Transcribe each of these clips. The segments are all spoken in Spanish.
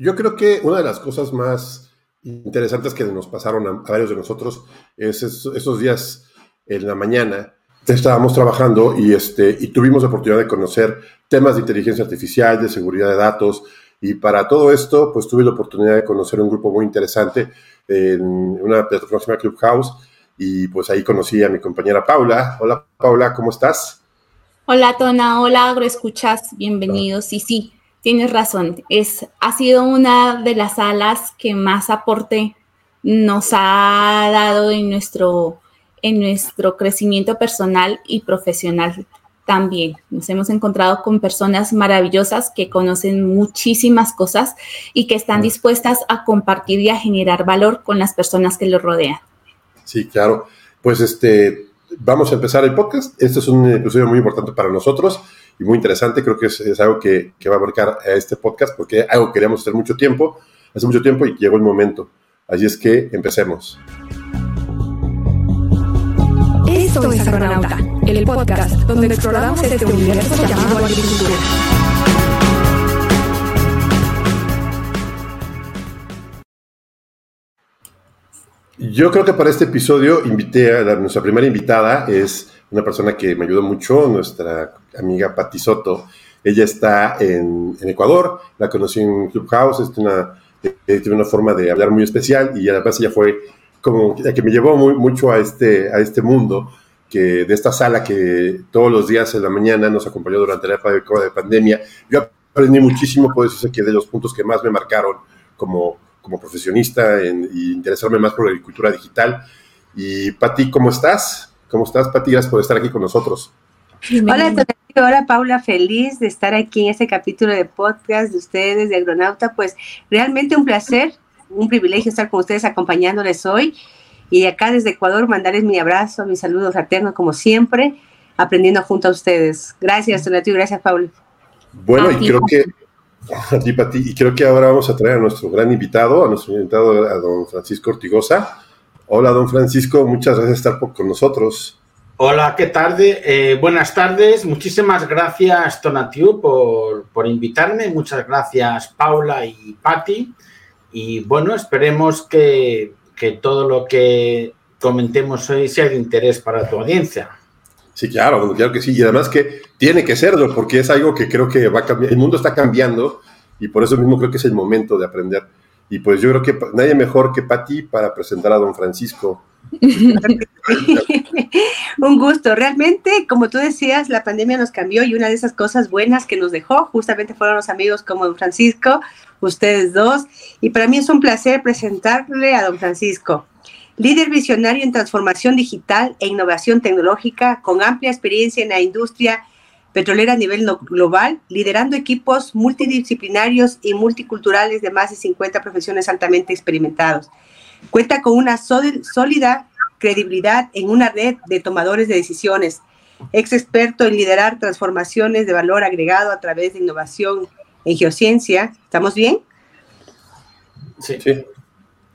Yo creo que una de las cosas más interesantes que nos pasaron a, varios de nosotros es esos, días en la mañana estábamos trabajando y, este, y tuvimos la oportunidad de conocer temas de inteligencia artificial, de seguridad de datos, y para todo esto, pues tuve la oportunidad de conocer un grupo muy interesante en una plataforma Clubhouse, y pues ahí conocí a mi compañera Paula. Hola Paula, ¿cómo estás? Hola Tona, hola agroescuchas, bienvenidos. Y sí, tienes razón, es, ha sido una de las salas que más aporte nos ha dado en nuestro, en nuestro crecimiento personal y profesional también. Nos hemos encontrado con personas maravillosas que conocen muchísimas cosas y que están dispuestas a compartir y a generar valor con las personas que los rodean. Sí, claro. Pues este, vamos a empezar el podcast. Este es un episodio muy importante para nosotros y muy interesante. Creo que es, algo que, va a marcar a este podcast porque algo que queríamos hacer mucho tiempo, hace mucho tiempo y llegó el momento. Así es que empecemos. Esto es Agronauta, el podcast donde exploramos este universo llamado agricultura. Yo creo que para este episodio invité a nuestra primera invitada, es una persona que me ayudó mucho, nuestra amiga Pati Soto. Ella está en, Ecuador, la conocí en Clubhouse, es una, eh, tiene una forma de hablar muy especial y además ella fue como la que me llevó muy, mucho a este, a este mundo que de esta sala que todos los días en la mañana nos acompañó durante la época de pandemia. Yo aprendí muchísimo, por eso sé que de los puntos que más me marcaron como como profesionista en, y interesarme más por la agricultura digital. Y Pati, ¿cómo estás? ¿Cómo estás, Pati? Gracias por estar aquí con nosotros. Hola Paula, feliz de estar aquí en este capítulo de podcast de ustedes, de Agronauta. Pues realmente un placer, un privilegio estar con ustedes acompañándoles hoy. Y acá desde Ecuador mandarles mi abrazo, mi saludo fraterno como siempre, aprendiendo junto a ustedes. Gracias, Donatio, gracias, Paula. Bueno, y creo que a ti, Pati. Y creo que ahora vamos a traer a nuestro gran invitado, a nuestro invitado, a don Francisco Ortigosa. Hola, don Francisco, muchas gracias por estar con nosotros. Hola, ¿qué tarde? Eh, buenas tardes. Muchísimas gracias, Tonatiu, por, por invitarme. Muchas gracias, Paula y Patti. Y bueno, esperemos que, que todo lo que comentemos hoy sea de interés para tu audiencia. Sí, claro, claro que sí. Y además que tiene que serlo, porque es algo que creo que va a cambiar. El mundo está cambiando y por eso mismo creo que es el momento de aprender. Y pues yo creo que nadie mejor que Patti para presentar a don Francisco. Un gusto. Realmente, como tú decías, la pandemia nos cambió y una de esas cosas buenas que nos dejó justamente fueron los amigos como don Francisco, ustedes dos. Y para mí es un placer presentarle a don Francisco líder visionario en transformación digital e innovación tecnológica, con amplia experiencia en la industria petrolera a nivel global, liderando equipos multidisciplinarios y multiculturales de más de 50 profesiones altamente experimentados. Cuenta con una sólida credibilidad en una red de tomadores de decisiones, ex experto en liderar transformaciones de valor agregado a través de innovación en geociencia. ¿Estamos bien? Sí. sí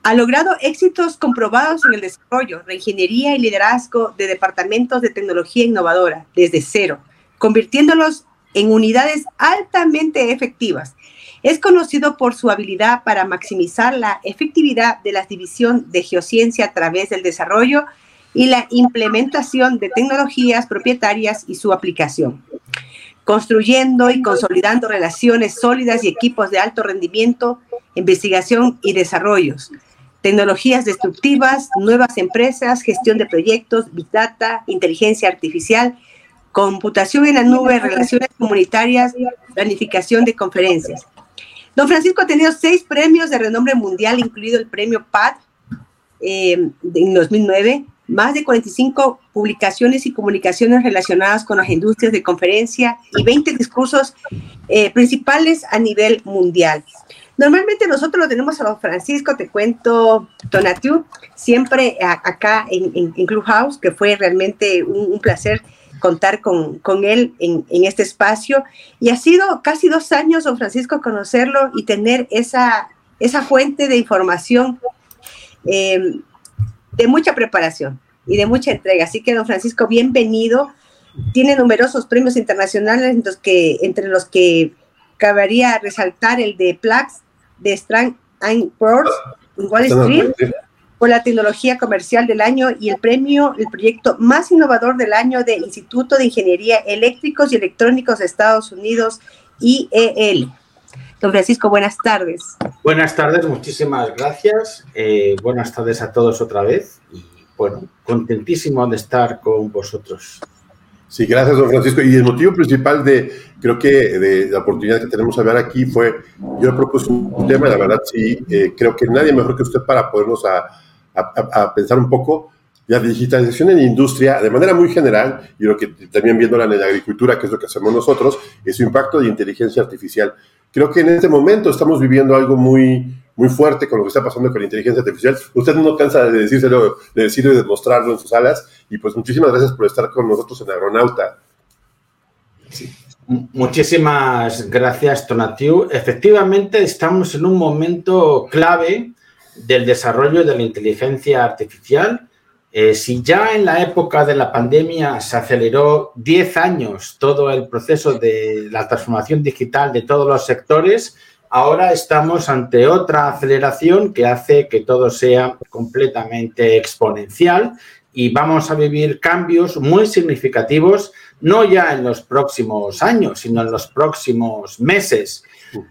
ha logrado éxitos comprobados en el desarrollo, reingeniería y liderazgo de departamentos de tecnología innovadora desde cero, convirtiéndolos en unidades altamente efectivas. Es conocido por su habilidad para maximizar la efectividad de la división de geociencia a través del desarrollo y la implementación de tecnologías propietarias y su aplicación, construyendo y consolidando relaciones sólidas y equipos de alto rendimiento, investigación y desarrollos, tecnologías destructivas, nuevas empresas, gestión de proyectos, Big Data, inteligencia artificial, computación en la nube, relaciones comunitarias, planificación de conferencias. Don Francisco ha tenido seis premios de renombre mundial, incluido el premio PAD eh, en 2009, más de 45 publicaciones y comunicaciones relacionadas con las industrias de conferencia y 20 discursos eh, principales a nivel mundial. Normalmente nosotros lo tenemos a don Francisco, te cuento, Tonatiu, siempre acá en, Clubhouse, que fue realmente un, placer contar con, él en, este espacio. Y ha sido casi dos años, don Francisco, conocerlo y tener esa, esa fuente de información eh, de mucha preparación y de mucha entrega. Así que, don Francisco, bienvenido. Tiene numerosos premios internacionales, que, entre los que cabería resaltar el de Plax de Strand Poor's en Wall Street por la tecnología comercial del año y el premio, el proyecto más innovador del año del Instituto de Ingeniería Eléctricos y Electrónicos de Estados Unidos, IEL. Don Francisco, buenas tardes. Buenas tardes, muchísimas gracias. Eh, buenas tardes a todos otra vez y bueno, contentísimo de estar con vosotros. Sí, gracias, don Francisco. Y el motivo principal de, creo que, de la oportunidad que tenemos de hablar aquí fue, yo le propuse un tema, la verdad, sí, eh, creo que nadie mejor que usted para podernos a, a, pensar un poco la digitalización en la industria de manera muy general, y lo que también viéndola en la agricultura, que es lo que hacemos nosotros, es su impacto de inteligencia artificial. Creo que en este momento estamos viviendo algo muy, muy fuerte con lo que está pasando con la inteligencia artificial. Usted no cansa de decírselo, de decirlo y de mostrarlo en sus alas. Y pues muchísimas gracias por estar con nosotros en Aeronauta. Muchísimas gracias, Tonatiu. Efectivamente, estamos en un momento clave del desarrollo de la inteligencia artificial. Eh, si ya en la época de la pandemia se aceleró 10 años todo el proceso de la transformación digital de todos los sectores, ahora estamos ante otra aceleración que hace que todo sea completamente exponencial y vamos a vivir cambios muy significativos, no ya en los próximos años, sino en los próximos meses.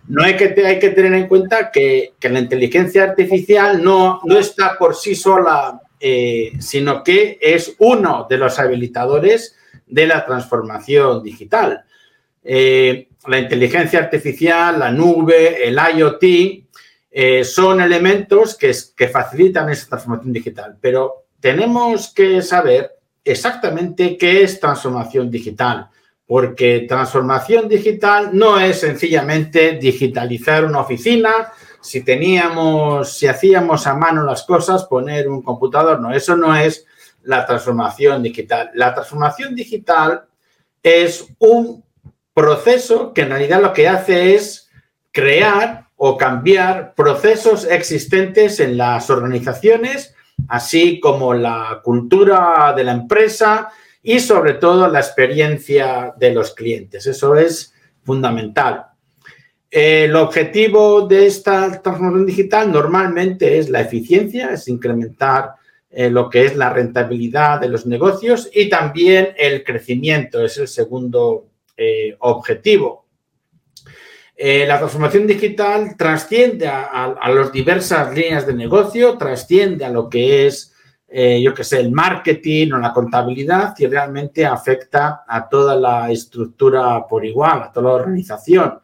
No hay que, hay que tener en cuenta que, la inteligencia artificial no, no, está por sí sola, eh, sino que es uno de los habilitadores de la transformación digital. Eh, la inteligencia artificial, la nube, el IoT, eh, son elementos que, que facilitan esa transformación digital, pero tenemos que saber exactamente qué es transformación digital, porque transformación digital no es sencillamente digitalizar una oficina, si teníamos, si hacíamos a mano las cosas, poner un computador, no, eso no es la transformación digital. La transformación digital es un proceso que en realidad lo que hace es crear o cambiar procesos existentes en las organizaciones, así como la cultura de la empresa y sobre todo la experiencia de los clientes. Eso es fundamental. El objetivo de esta transformación digital normalmente es la eficiencia, es incrementar eh, lo que es la rentabilidad de los negocios y también el crecimiento, es el segundo eh, objetivo. Eh, la transformación digital trasciende a, las diversas líneas de negocio, trasciende a lo que es, eh, yo que sé, el marketing o la contabilidad y realmente afecta a toda la estructura por igual, a toda la organización.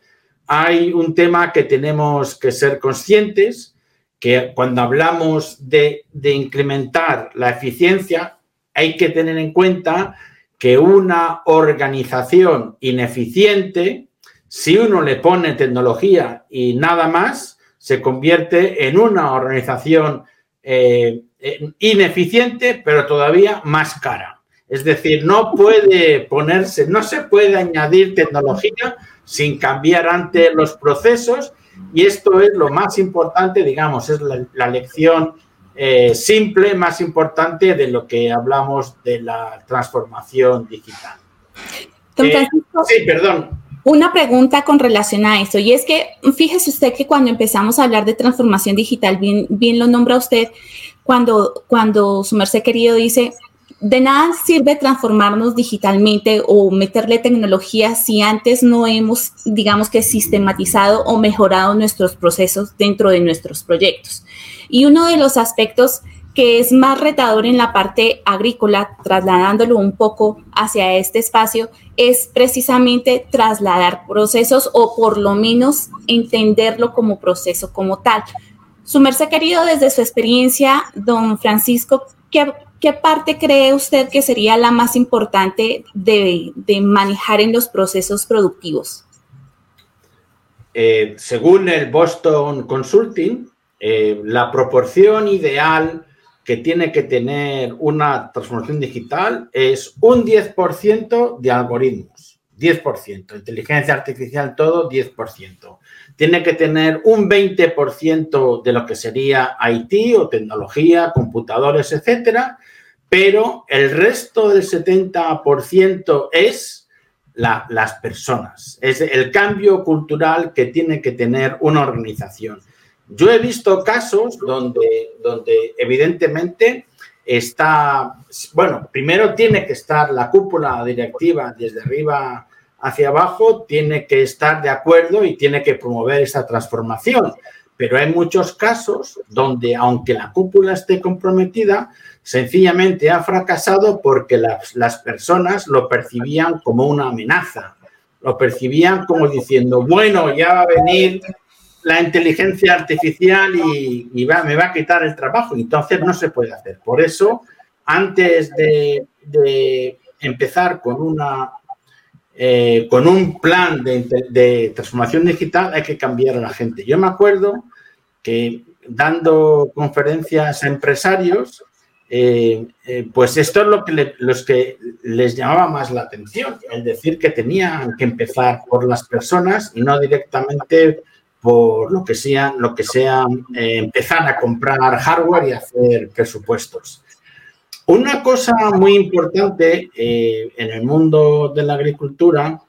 Hay un tema que tenemos que ser conscientes, que cuando hablamos de, de incrementar la eficiencia, hay que tener en cuenta que una organización ineficiente, si uno le pone tecnología y nada más, se convierte en una organización eh, ineficiente, pero todavía más cara. Es decir, no puede ponerse, no se puede añadir tecnología sin cambiar antes los procesos y esto es lo más importante, digamos, es la, la lección eh, simple, más importante de lo que hablamos de la transformación digital. Eh, sí, perdón. Una pregunta con relación a eso, y es que fíjese usted que cuando empezamos a hablar de transformación digital, bien, bien lo nombra usted, cuando, cuando su merced querido dice, de nada sirve transformarnos digitalmente o meterle tecnología si antes no hemos, digamos que, sistematizado o mejorado nuestros procesos dentro de nuestros proyectos. Y uno de los aspectos que es más retador en la parte agrícola, trasladándolo un poco hacia este espacio, es precisamente trasladar procesos o por lo menos entenderlo como proceso como tal. Su merced querido, desde su experiencia, don Francisco, ¿qué, ¿qué parte cree usted que sería la más importante de, manejar en los procesos productivos? Eh, según el Boston Consulting, eh, la proporción ideal que tiene que tener una transformación digital es un 10% de algoritmos, 10%, inteligencia artificial todo, 10%. Tiene que tener un 20% de lo que sería IT o tecnología, computadores, etcétera, pero el resto del 70% es las personas. Es el cambio cultural que tiene que tener una organización. Yo he visto casos donde, donde evidentemente está, bueno, primero tiene que estar la cúpula directiva desde arriba hacia abajo, tiene que estar de acuerdo y tiene que promover esa transformación. Pero hay muchos casos donde, aunque la cúpula esté comprometida, sencillamente ha fracasado porque las, las personas lo percibían como una amenaza, lo percibían como diciendo, bueno, ya va a venir la inteligencia artificial y, me va a quitar el trabajo. Entonces no se puede hacer. Por eso, antes de, empezar con una eh, con un plan de, transformación digital hay que cambiar a la gente. Yo me acuerdo que dando conferencias a empresarios, eh, eh, pues esto es lo que los que les llamaba más la atención, el decir que tenían que empezar por las personas y no directamente por lo que sea, lo que sea eh, empezar a comprar hardware y hacer presupuestos. Una cosa muy importante eh, en el mundo de la agricultura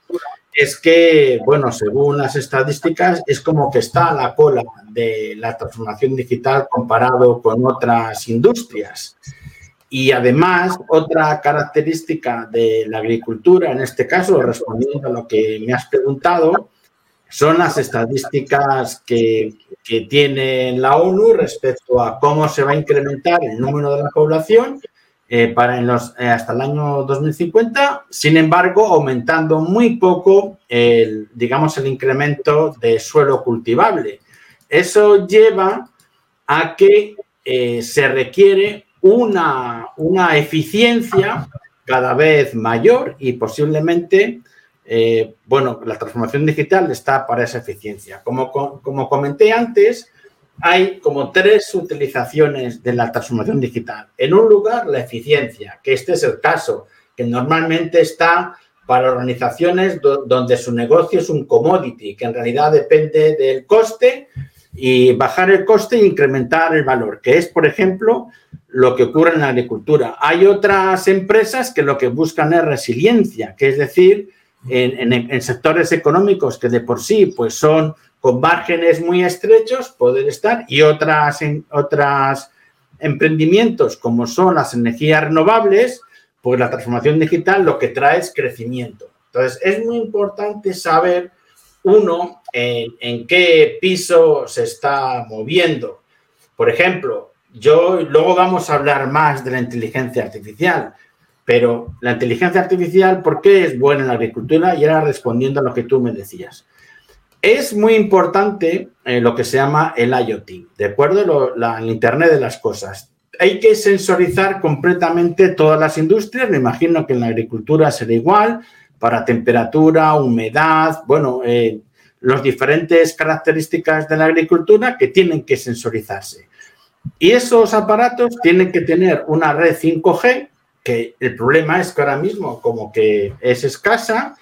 es que, bueno, según las estadísticas, es como que está a la cola de la transformación digital comparado con otras industrias. Y además, otra característica de la agricultura, en este caso, respondiendo a lo que me has preguntado, son las estadísticas que, tiene la ONU respecto a cómo se va a incrementar el número de la población eh, para los, eh, hasta el año 2050, sin embargo, aumentando muy poco el, digamos, el incremento de suelo cultivable. Eso lleva a que eh, se requiere una, una eficiencia cada vez mayor y posiblemente eh, bueno, la transformación digital está para esa eficiencia. Como, como comenté antes, hay como tres utilizaciones de la transformación digital. En un lugar, la eficiencia, que este es el caso, que normalmente está para organizaciones donde su negocio es un commodity, que en realidad depende del coste y bajar el coste e incrementar el valor, que es, por ejemplo, lo que ocurre en la agricultura. Hay otras empresas que lo que buscan es resiliencia, que es decir, en, sectores económicos que de por sí pues son con márgenes muy estrechos, poder estar, y otras, en, otras emprendimientos como son las energías renovables, pues la transformación digital lo que trae es crecimiento. Entonces, es muy importante saber, uno, en, en qué piso se está moviendo. Por ejemplo, yo luego vamos a hablar más de la inteligencia artificial, pero la inteligencia artificial, ¿por qué es buena en la agricultura? Y era respondiendo a lo que tú me decías. Es muy importante eh, lo que se llama el IoT, ¿de acuerdo? el Internet de las cosas. Hay que sensorizar completamente todas las industrias. Me imagino que en la agricultura será igual, para temperatura, humedad, bueno, eh, las diferentes características de la agricultura que tienen que sensorizarse. Y esos aparatos tienen que tener una red 5G que el problema es que ahora mismo como que es escasa,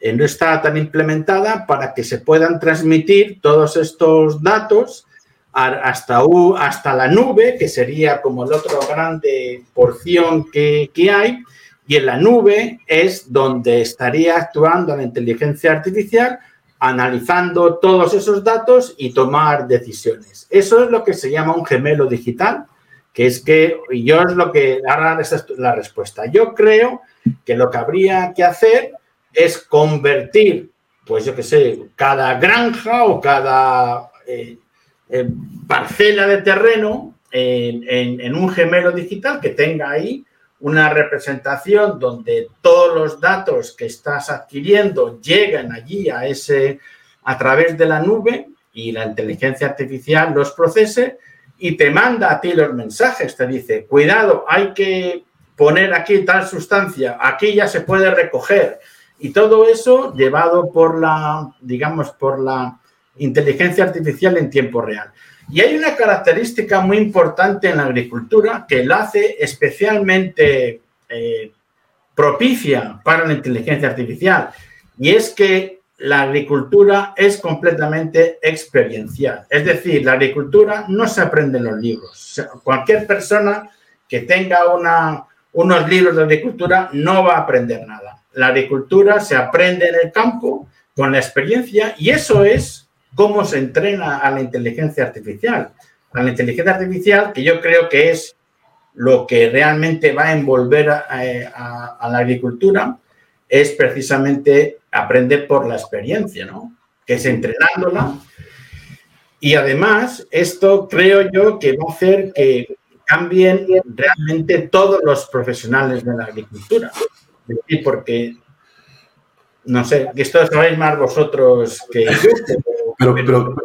eh, no está tan implementada para que se puedan transmitir todos estos datos hasta, hasta la nube, que sería como el otro grande porción que, que hay, y en la nube es donde estaría actuando la inteligencia artificial, analizando todos esos datos y tomar decisiones. Eso es lo que se llama un gemelo digital, que es que yo es lo que, ahora esa es la respuesta. Yo creo que lo que habría que hacer es convertir, pues yo qué sé, cada granja o cada eh, eh, parcela de terreno en, en, un gemelo digital que tenga ahí una representación donde todos los datos que estás adquiriendo lleguen allí a ese a través de la nube y la inteligencia artificial los procese y te manda a ti los mensajes, te dice, cuidado, hay que poner aquí tal sustancia, aquí ya se puede recoger. Y todo eso llevado por la, digamos, por la inteligencia artificial en tiempo real. Y hay una característica muy importante en la agricultura que la hace especialmente eh, propicia para la inteligencia artificial. Y es que la agricultura es completamente experiencial. Es decir, la agricultura no se aprende en los libros. Cualquier persona que tenga unos libros de agricultura no va a aprender nada. la agricultura se aprende en el campo con la experiencia y eso es cómo se entrena a la inteligencia artificial. A la inteligencia artificial, que yo creo que es lo que realmente va a envolver a, la agricultura, es precisamente aprender por la experiencia, ¿no? Que es entrenándola. Y además, esto creo yo que va a hacer que cambien realmente todos los profesionales de la agricultura. Porque, no sé, esto sabéis más vosotros que yo. Pero, pero,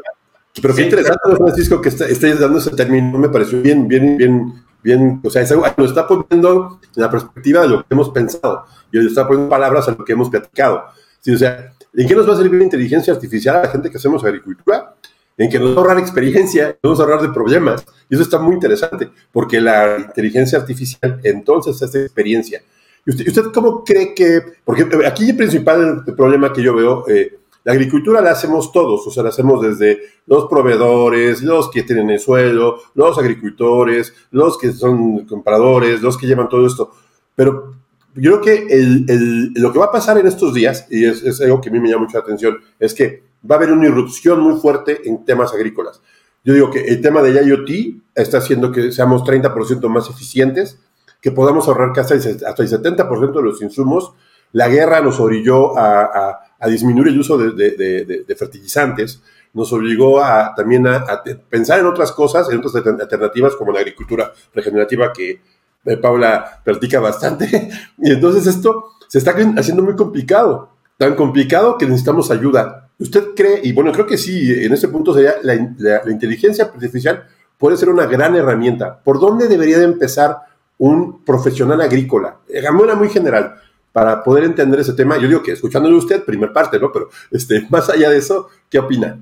pero, qué interesante, Francisco, que estéis dando ese término, me pareció bien, bien, bien, bien, o sea, lo está poniendo en la perspectiva de lo que hemos pensado y le está poniendo palabras a lo que hemos platicado. Sí, o sea, ¿en qué nos va a servir la inteligencia artificial a la gente que hacemos agricultura? En que nos va a ahorrar experiencia, nos va a ahorrar de problemas. Y eso está muy interesante, porque la inteligencia artificial entonces hace experiencia. ¿Y usted, usted cómo cree que.? Porque aquí el principal problema que yo veo. Eh, la agricultura la hacemos todos, o sea, la hacemos desde los proveedores, los que tienen el suelo, los agricultores, los que son compradores, los que llevan todo esto. Pero yo creo que lo que va a pasar en estos días, y es, algo que a mí me llama mucha atención, es que va a haber una irrupción muy fuerte en temas agrícolas. Yo digo que el tema de IoT está haciendo que seamos 30% más eficientes, que podamos ahorrar casi hasta el 70% de los insumos. La guerra nos orilló a a disminuir el uso de, fertilizantes, nos obligó a, también a, pensar en otras cosas, en otras alternativas como la agricultura regenerativa que eh, Paula practica bastante. Y entonces esto se está haciendo muy complicado, tan complicado que necesitamos ayuda. ¿Usted cree, y bueno, creo que sí, en ese punto sería la, la inteligencia artificial puede ser una gran herramienta. ¿Por dónde debería de empezar un profesional agrícola? De manera muy general para poder entender ese tema. Yo digo que escuchándole usted, primer parte, ¿no? Pero este, más allá de eso, ¿qué opina?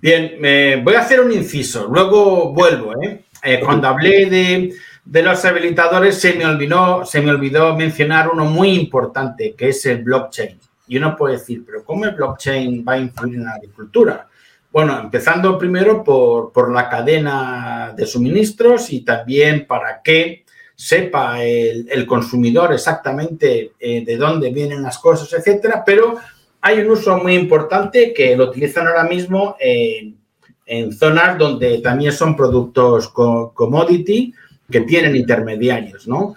Bien, me voy a hacer un inciso, luego vuelvo. ¿eh? eh cuando hablé de, de, los habilitadores, se me, olvidó, se me olvidó mencionar uno muy importante, que es el blockchain. Y uno puede decir, pero ¿cómo el blockchain va a influir en la agricultura? Bueno, empezando primero por, por la cadena de suministros y también para qué sepa el, consumidor exactamente eh, de dónde vienen las cosas, etcétera, pero hay un uso muy importante que lo utilizan ahora mismo en, zonas donde también son productos commodity que tienen intermediarios, ¿no?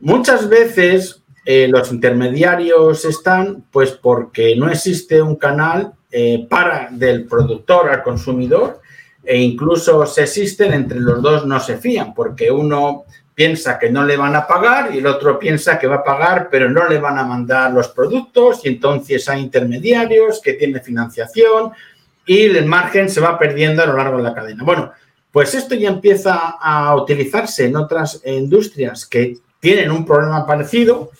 Muchas veces eh, los intermediarios están pues porque no existe un canal eh, para del productor al consumidor e incluso si existen entre los dos no se fían porque uno piensa que no le van a pagar y el otro piensa que va a pagar, pero no le van a mandar los productos y entonces hay intermediarios que tienen financiación y el margen se va perdiendo a lo largo de la cadena. Bueno, pues esto ya empieza a utilizarse en otras industrias que tienen un problema parecido,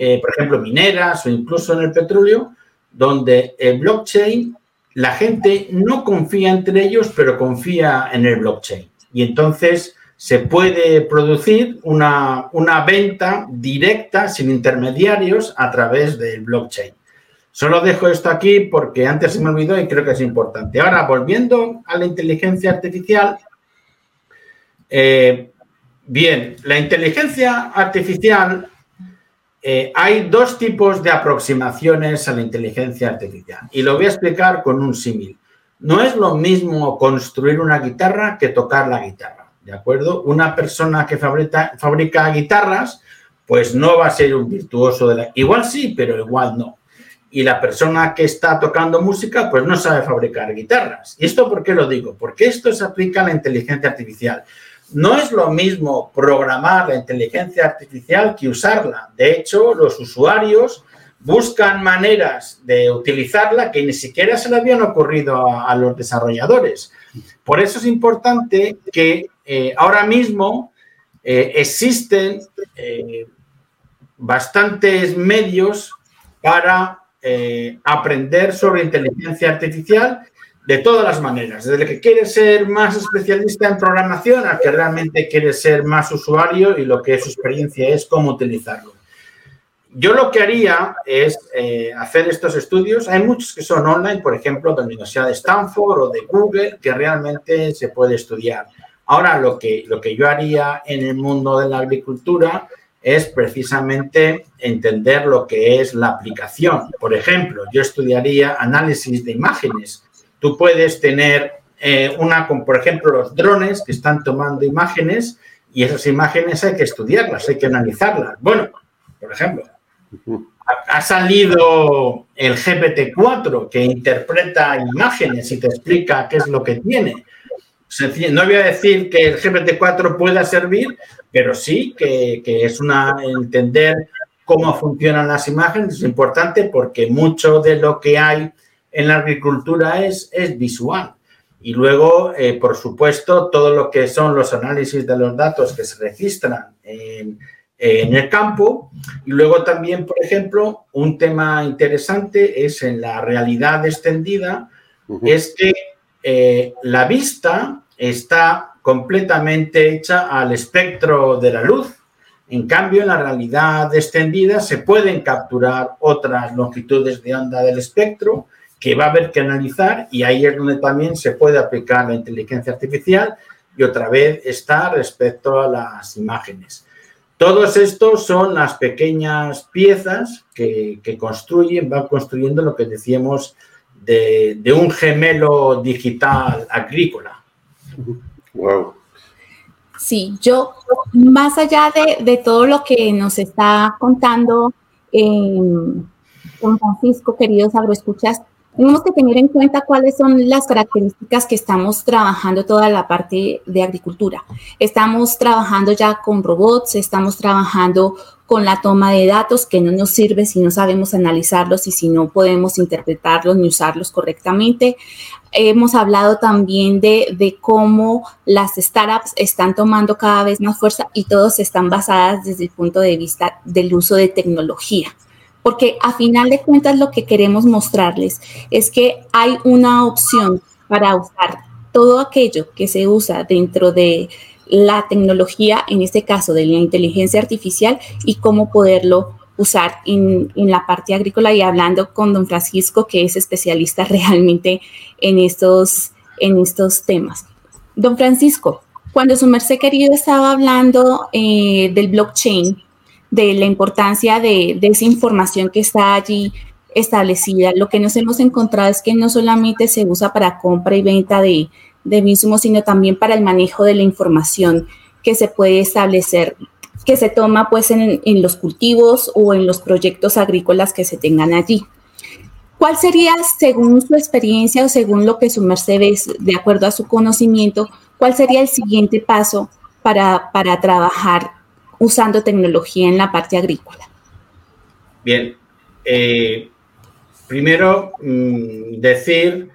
eh, por ejemplo, mineras o incluso en el petróleo, donde el blockchain, la gente no confía entre ellos, pero confía en el blockchain. Y entonces se puede producir una, venta directa sin intermediarios a través del blockchain. Solo dejo esto aquí porque antes se me olvidó y creo que es importante. Ahora, volviendo a la inteligencia artificial, eh, bien, la inteligencia artificial, eh, hay dos tipos de aproximaciones a la inteligencia artificial y lo voy a explicar con un símil. No es lo mismo construir una guitarra que tocar la guitarra. ¿de acuerdo? Una persona que fabrica, fabrica guitarras, pues no va a ser un virtuoso de la... Igual sí, pero igual no. Y la persona que está tocando música, pues no sabe fabricar guitarras. ¿Y esto por qué lo digo? Porque esto se aplica a la inteligencia artificial. No es lo mismo programar la inteligencia artificial que usarla. De hecho, los usuarios buscan maneras de utilizarla que ni siquiera se le habían ocurrido a los desarrolladores. Por eso es importante que eh, ahora mismo eh, existen eh, bastantes medios para aprender sobre inteligencia artificial de todas las maneras, desde el que quiere ser más especialista en programación al que realmente quiere ser más usuario y lo que su experiencia es cómo utilizarlo. Yo lo que haría es hacer estos estudios. Hay muchos que son online, por ejemplo, de la Universidad de Stanford o de Google, que realmente se puede estudiar. Ahora, lo que, lo que yo haría en el mundo de la agricultura es precisamente entender lo que es la aplicación. Por ejemplo, yo estudiaría análisis de imágenes. Tú puedes tener eh, una, como por ejemplo los drones que están tomando imágenes y esas imágenes hay que estudiarlas, hay que analizarlas. Bueno, por ejemplo, ha salido el GPT-4 que interpreta imágenes y te explica qué es lo que tiene. No voy a decir que el GPT-4 pueda servir, pero sí que, es una entender cómo funcionan las imágenes es importante porque mucho de lo que hay en la agricultura es, es visual. Y luego, eh, por supuesto, todo lo que son los análisis de los datos que se registran en, en el campo. Y luego también, por ejemplo, un tema interesante es en la realidad extendida, es que eh, la vista está completamente hecha al espectro de la luz. En cambio, en la realidad extendida se pueden capturar otras longitudes de onda del espectro que va a haber que analizar y ahí es donde también se puede aplicar la inteligencia artificial y otra vez está respecto a las imágenes. Todos estos son las pequeñas piezas que, construyen, van construyendo lo que decíamos de, un gemelo digital agrícola. Wow. Sí, yo, más allá de, todo lo que nos está contando don Francisco, queridos agroescuchas, tenemos que tener en cuenta cuáles son las características que estamos trabajando toda la parte de agricultura. Estamos trabajando ya con robots, estamos trabajando con la toma de datos que no nos sirve si no sabemos analizarlos y si no podemos interpretarlos ni usarlos correctamente. Hemos hablado también de, de cómo las startups están tomando cada vez más fuerza y todos están basadas desde el punto de vista del uso de tecnología. Porque a final de cuentas lo que queremos mostrarles es que hay una opción para usar todo aquello que se usa dentro de la tecnología, en este caso de la inteligencia artificial, y cómo poderlo usar en, la parte agrícola y hablando con don Francisco, que es especialista realmente en estos, en estos temas. Don Francisco, cuando su merced querido estaba hablando eh, del blockchain, de la importancia de, esa información que está allí establecida. Lo que nos hemos encontrado es que no solamente se usa para compra y venta de, de mismos, sino también para el manejo de la información que se puede establecer, que se toma pues en, los cultivos o en los proyectos agrícolas que se tengan allí. ¿Cuál sería, según su experiencia o según lo que su merced de acuerdo a su conocimiento, cuál sería el siguiente paso para, para trabajar usando tecnología en la parte agrícola? Bien, eh, primero mm, decir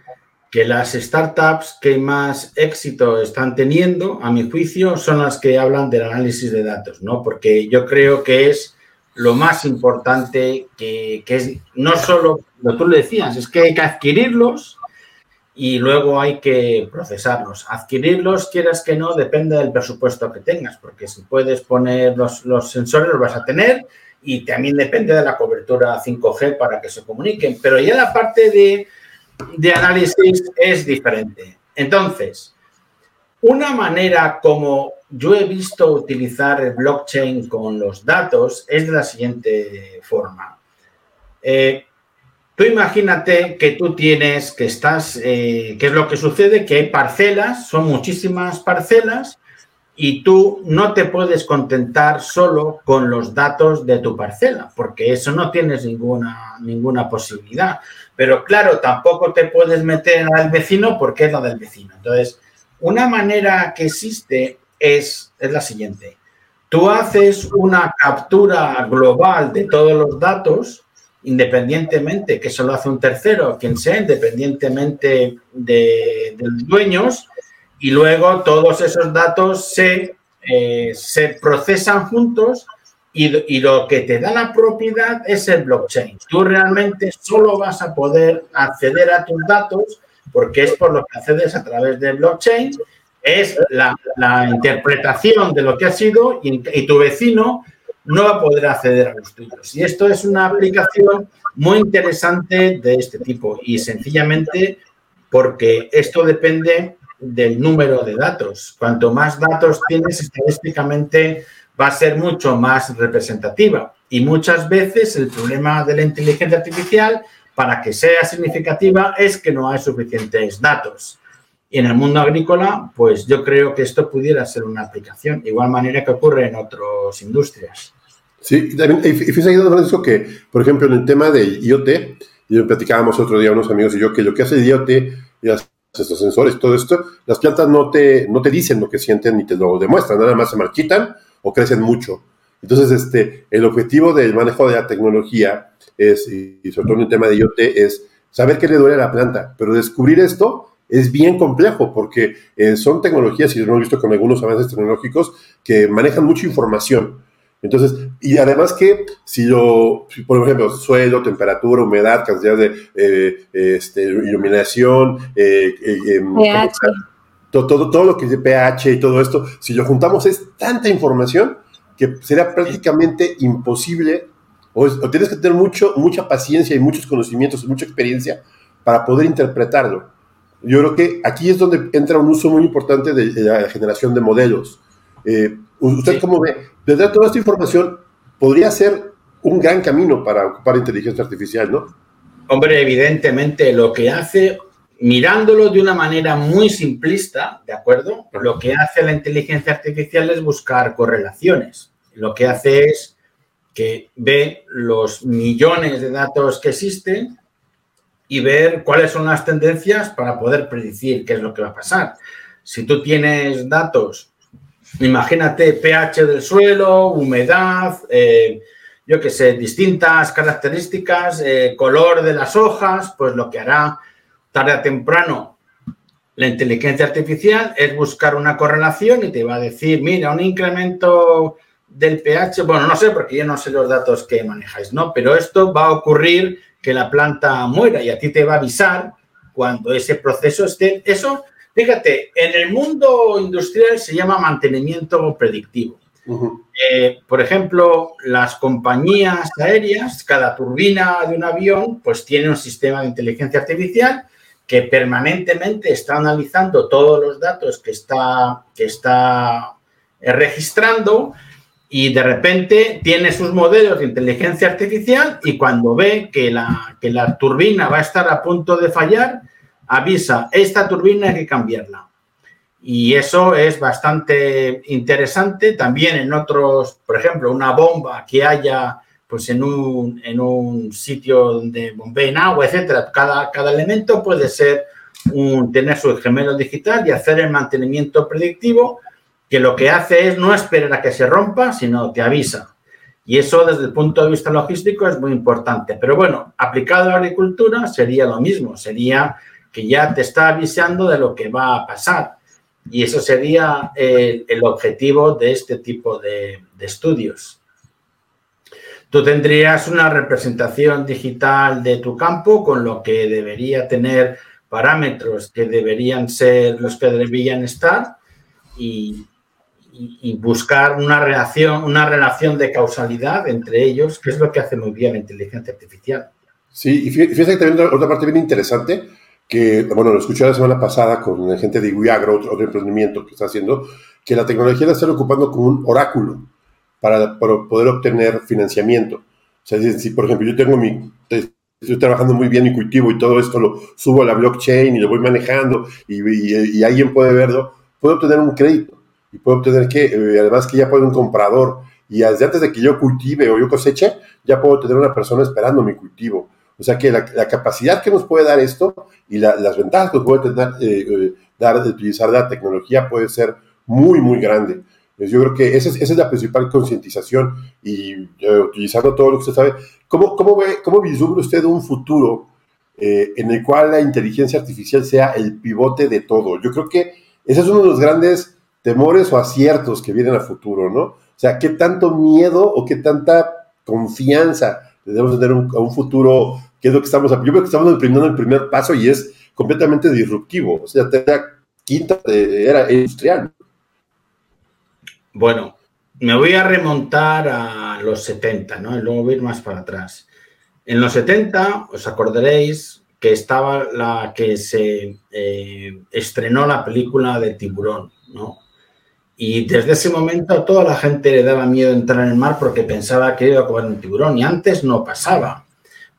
que las startups que más éxito están teniendo, a mi juicio, son las que hablan del análisis de datos, ¿no? Porque yo creo que es lo más importante que, que es no solo lo tú le decías, es que hay que adquirirlos y luego hay que procesarlos. Adquirirlos, quieras que no, depende del presupuesto que tengas, porque si puedes poner los, sensores los vas a tener y también depende de la cobertura 5G para que se comuniquen, pero ya la parte de, de análisis es diferente. Entonces, una manera como yo he visto utilizar el blockchain con los datos es de la siguiente forma. Eh, Tú imagínate que tú tienes, que estás, eh, ¿qué es lo que sucede? Que hay parcelas, son muchísimas parcelas y tú no te puedes contentar solo con los datos de tu parcela, porque eso no tienes ninguna, ninguna posibilidad. Pero claro, tampoco te puedes meter al vecino porque es la del vecino. Entonces, una manera que existe es, es la siguiente. Tú haces una captura global de todos los datos independientemente, que eso lo hace un tercero, quien sea, independientemente de, los dueños, y luego todos esos datos se, eh, se procesan juntos y, y, lo que te da la propiedad es el blockchain. Tú realmente solo vas a poder acceder a tus datos porque es por lo que accedes a través del blockchain, es la, la interpretación de lo que ha sido y, y tu vecino no va a poder acceder a los tuyos. Y esto es una aplicación muy interesante de este tipo y sencillamente porque esto depende del número de datos. Cuanto más datos tienes estadísticamente, va a ser mucho más representativa. Y muchas veces el problema de la inteligencia artificial, para que sea significativa, es que no hay suficientes datos. Y en el mundo agrícola, pues yo creo que esto pudiera ser una aplicación, igual manera que ocurre en otras industrias. Sí, y también, y fíjate, Francisco, que, por ejemplo, en el tema de IoT, y platicábamos otro día unos amigos y yo que lo que hace el IoT, estos sensores, todo esto, las plantas no te, no te dicen lo que sienten ni te lo demuestran, nada más se marchitan o crecen mucho. Entonces, este, el objetivo del manejo de la tecnología es, y sobre todo en el tema de IoT, es saber qué le duele a la planta, pero descubrir esto es bien complejo porque eh, son tecnologías, y lo hemos visto con algunos avances tecnológicos, que manejan mucha información. Entonces, y además que si lo, por ejemplo, suelo, temperatura, humedad, cantidad de eh, este, iluminación, eh, em, pH. Todo, todo, todo, lo que es de pH y todo esto, si lo juntamos es tanta información que sería prácticamente imposible, o, o tienes que tener mucho, mucha paciencia y muchos conocimientos, mucha experiencia para poder interpretarlo. Yo creo que aquí es donde entra un uso muy importante de, la generación de modelos. Eh, ¿Usted cómo ve? Desde toda esta información podría ser un gran camino para ocupar inteligencia artificial, ¿no? Hombre, evidentemente lo que hace, mirándolo de una manera muy simplista, ¿de acuerdo? Lo que hace la inteligencia artificial es buscar correlaciones. Lo que hace es que ve los millones de datos que existen y ver cuáles son las tendencias para poder predecir qué es lo que va a pasar. Si tú tienes datos, imagínate pH del suelo, humedad, eh, yo qué sé, distintas características, eh, color de las hojas, pues lo que hará tarde o temprano la inteligencia artificial es buscar una correlación y te va a decir, mira, un incremento del pH, bueno, no sé, porque yo no sé los datos que manejáis, ¿no? Pero esto va a ocurrir que la planta muera y a ti te va a avisar cuando ese proceso esté. Eso, fíjate, en el mundo industrial se llama mantenimiento predictivo. Eh, por ejemplo, las compañías aéreas, cada turbina de un avión, pues tiene un sistema de inteligencia artificial que permanentemente está analizando todos los datos que está, que está eh, registrando y de repente tiene sus modelos de inteligencia artificial y cuando ve que la, que la turbina va a estar a punto de fallar, avisa, esta turbina hay que cambiarla. Y eso es bastante interesante. También en otros, por ejemplo, una bomba que haya pues en un, en un sitio donde bombeen agua, etcétera. Cada, cada elemento puede ser un, tener su gemelo digital y hacer el mantenimiento predictivo que lo que hace es no esperar a que se rompa, sino te avisa. Y eso desde el punto de vista logístico es muy importante. Pero bueno, aplicado a la agricultura sería lo mismo, sería que ya te está avisando de lo que va a pasar. Y eso sería el, objetivo de este tipo de, estudios. Tú tendrías una representación digital de tu campo con lo que debería tener parámetros que deberían ser los que deberían estar y, y, buscar una relación, una relación de causalidad entre ellos, que es lo que hace muy bien la inteligencia artificial. Sí, y fíjate que también otra parte bien interesante, que, bueno, lo escuché la semana pasada con la gente de Guiagro, otro, emprendimiento que está haciendo, que la tecnología la están ocupando como un oráculo para, poder obtener financiamiento. O sea, si, por ejemplo yo tengo mi, estoy trabajando muy bien mi cultivo y todo esto lo subo a la blockchain y lo voy manejando y, y alguien puede verlo, puedo obtener un crédito y puedo obtener que, eh, además que ya puedo un comprador y desde antes de que yo cultive o yo coseche, ya puedo tener una persona esperando mi cultivo. O sea que la, capacidad que nos puede dar esto y las ventajas que nos puede tener, eh, eh, dar utilizar la tecnología puede ser muy, muy grande. Pues yo creo que esa es, la principal concientización y utilizando todo lo que usted sabe. ¿Cómo, cómo, ve, cómo vislumbra usted un futuro en el cual la inteligencia artificial sea el pivote de todo? Yo creo que ese es uno de los grandes temores o aciertos que vienen a futuro, ¿no? O sea, ¿qué tanto miedo o qué tanta confianza debemos tener a un futuro? ¿Qué es lo que estamos? Yo creo que estamos emprendiendo el primer paso y es completamente disruptivo. O sea, la quinta era industrial. Bueno, me voy a remontar a los 70, ¿no? Y luego voy a ir más para atrás. En los 70, os acordaréis que estaba la que se eh, estrenó la película de Tiburón, ¿no? Y desde ese momento a toda la gente le daba miedo entrar en el mar porque pensaba que iba a comer un tiburón y antes no pasaba.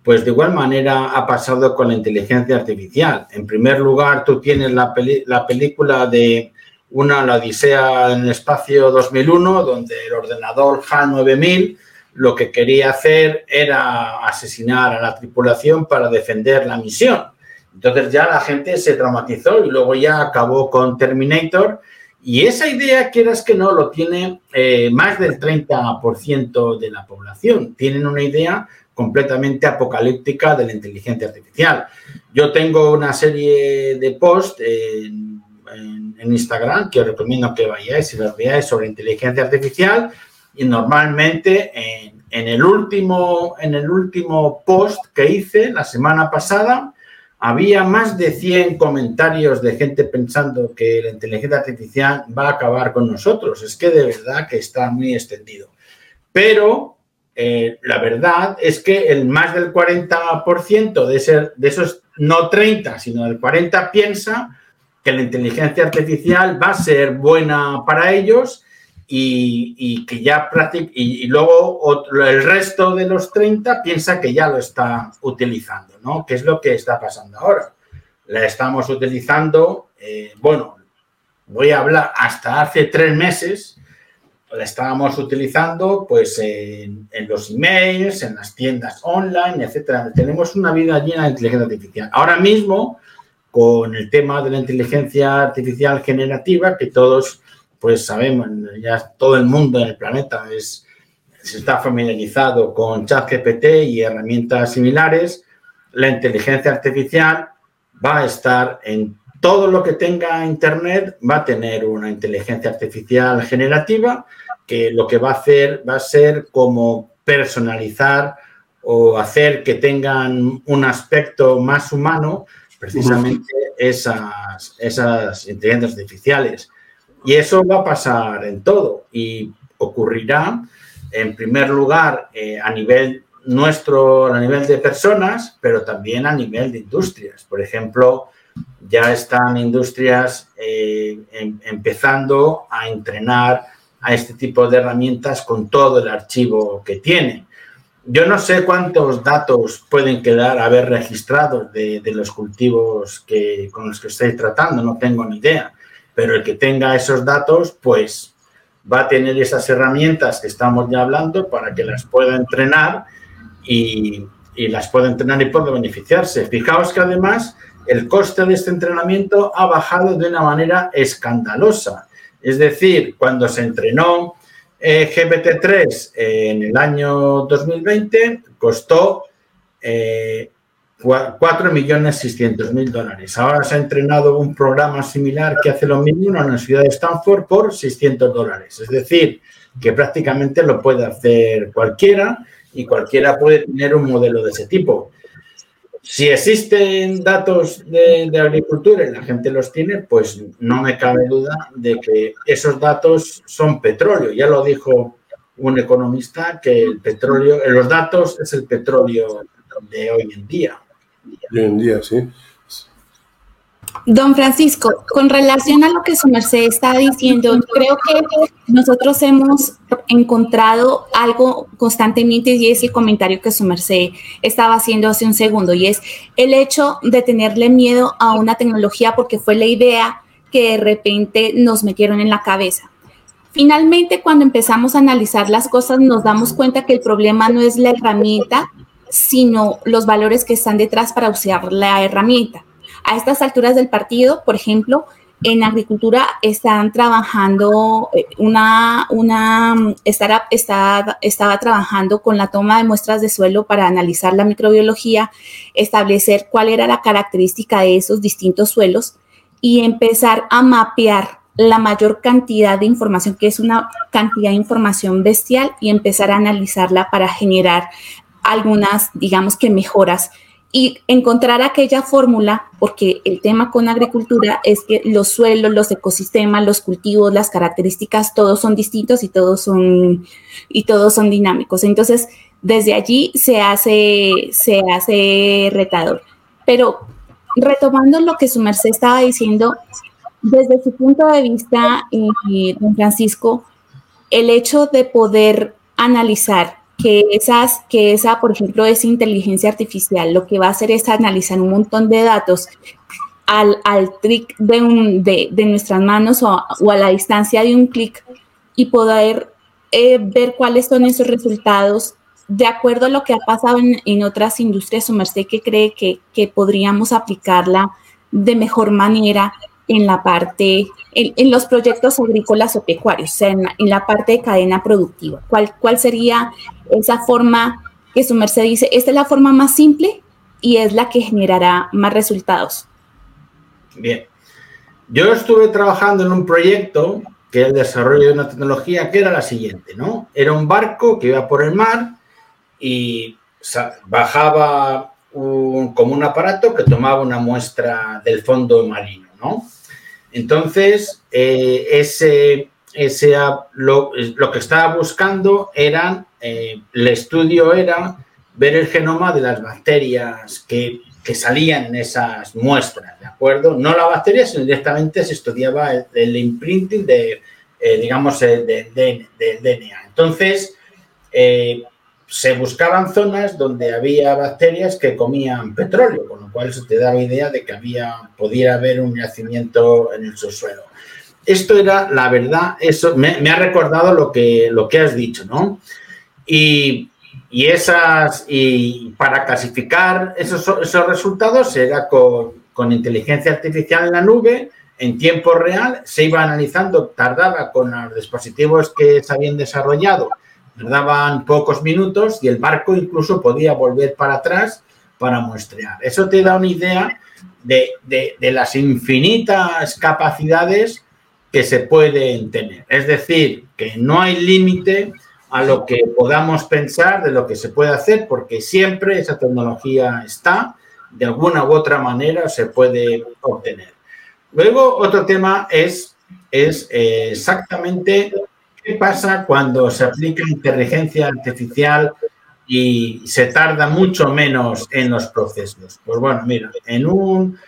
Pues de igual manera ha pasado con la inteligencia artificial. En primer lugar, tú tienes la, la película de una, la Odisea en el espacio 2001, donde el ordenador HAL 9000 lo que quería hacer era asesinar a la tripulación para defender la misión. Entonces ya la gente se traumatizó y luego ya acabó con Terminator y esa idea, quieras que no, lo tiene eh, más del 30% de la población. Tienen una idea completamente apocalíptica de la inteligencia artificial. Yo tengo una serie de posts en, Instagram que os recomiendo que vayáis y los veáis sobre inteligencia artificial y normalmente en, en, el último, en el último post que hice la semana pasada había más de 100 comentarios de gente pensando que la inteligencia artificial va a acabar con nosotros. Es que de verdad que está muy extendido. Pero eh, la verdad es que el más del 40% de, de esos, no 30, sino del 40 piensa que la inteligencia artificial va a ser buena para ellos y, que ya y, y, luego el resto de los 30 piensa que ya lo está utilizando, ¿no? ¿Qué es lo que está pasando ahora? La estamos utilizando, eh, bueno, voy a hablar hasta hace tres meses, la estábamos utilizando pues en, en, los emails, en las tiendas online, etcétera. Tenemos una vida llena de inteligencia artificial. Ahora mismo, con el tema de la inteligencia artificial generativa, que todos pues sabemos, ya todo el mundo en el planeta es, se está familiarizado con ChatGPT y herramientas similares, la inteligencia artificial va a estar en todo lo que tenga Internet, va a tener una inteligencia artificial generativa que lo que va a hacer va a ser como personalizar o hacer que tengan un aspecto más humano precisamente esas, esas inteligencias artificiales. Y eso va a pasar en todo y ocurrirá, en primer lugar, eh, a nivel nuestro, a nivel de personas, pero también a nivel de industrias. Por ejemplo, ya están industrias eh, em, empezando a entrenar a este tipo de herramientas con todo el archivo que tienen. Yo no sé cuántos datos pueden quedar haber registrados de, de los cultivos que, con los que estoy tratando, no tengo ni idea pero el que tenga esos datos, pues va a tener esas herramientas que estamos ya hablando para que las pueda entrenar y, las pueda entrenar y pueda beneficiarse. Fijaos que además el coste de este entrenamiento ha bajado de una manera escandalosa. Es decir, cuando se entrenó eh, GPT-3 en el año 2020, costó eh, 4.600.000 dólares. Ahora se ha entrenado un programa similar que hace lo mismo en la Universidad de Stanford por 600 dólares. Es decir, que prácticamente lo puede hacer cualquiera y cualquiera puede tener un modelo de ese tipo. Si existen datos de, agricultura y la gente los tiene, pues no me cabe duda de que esos datos son petróleo. Ya lo dijo un economista que el petróleo, los datos es el petróleo de hoy en día. Hoy en día, sí. Don Francisco, con relación a lo que su merced está diciendo, creo que nosotros hemos encontrado algo constantemente y es el comentario que su merced estaba haciendo hace un segundo y es el hecho de tenerle miedo a una tecnología porque fue la idea que de repente nos metieron en la cabeza. Finalmente, cuando empezamos a analizar las cosas, nos damos cuenta que el problema no es la herramienta, sino los valores que están detrás para usar la herramienta. A estas alturas del partido, por ejemplo, en agricultura están trabajando eh, una, una startup está, estaba trabajando con la toma de muestras de suelo para analizar la microbiología, establecer cuál era la característica de esos distintos suelos y empezar a mapear la mayor cantidad de información, que es una cantidad de información bestial, y empezar a analizarla para generar algunas, digamos que mejoras y encontrar aquella fórmula, porque el tema con agricultura es que los suelos, los ecosistemas, los cultivos, las características, todos son distintos y todos son, y todos son dinámicos. Entonces, desde allí se hace, se hace retador. Pero retomando lo que su merced estaba diciendo, desde su punto de vista, eh, don Francisco, el hecho de poder analizar que esas, que esa, por ejemplo, esa inteligencia artificial, lo que va a hacer es analizar un montón de datos al, al trick de, de, nuestras manos o, a la distancia de un clic y poder eh, ver cuáles son esos resultados de acuerdo a lo que ha pasado en, otras industrias, su merced que cree que, que, podríamos aplicarla de mejor manera en la parte, en, los proyectos agrícolas o pecuarios, o sea, en, la parte de cadena productiva. ¿Cuál, ¿Cuál sería esa forma que su merced dice, esta es la forma más simple y es la que generará más resultados? Bien. Yo estuve trabajando en un proyecto que es el desarrollo de una tecnología que era la siguiente, ¿no? Era un barco que iba por el mar y bajaba como un aparato que tomaba una muestra del fondo marino, ¿no? Entonces, eh, ese, ese, lo, que estaba buscando era, eh, el estudio era ver el genoma de las bacterias que, que, salían en esas muestras, ¿de acuerdo? No la bacteria, sino directamente se estudiaba el, imprinting de, eh, digamos, del de, DNA. Entonces, se buscaban zonas donde había bacterias que comían petróleo, con lo cual eso te daba idea de que había, pudiera haber un yacimiento en el subsuelo. Esto era la verdad, eso me, ha recordado lo que, lo que has dicho, ¿no? Y, y esas, y para clasificar esos, esos resultados era con, con inteligencia artificial en la nube, en tiempo real, se iba analizando, tardaba con los dispositivos que se habían desarrollado Tardaban pocos minutos y el barco incluso podía volver para atrás para muestrear. Eso te da una idea de, las infinitas capacidades que se pueden tener. Es decir, que no hay límite a lo que podamos pensar de lo que se puede hacer, porque siempre esa tecnología está, de alguna u otra manera se puede obtener. Luego, otro tema es, es eh, exactamente ¿Qué pasa cuando se aplica inteligencia artificial y se tarda mucho menos en los procesos? Pues bueno, mira, en un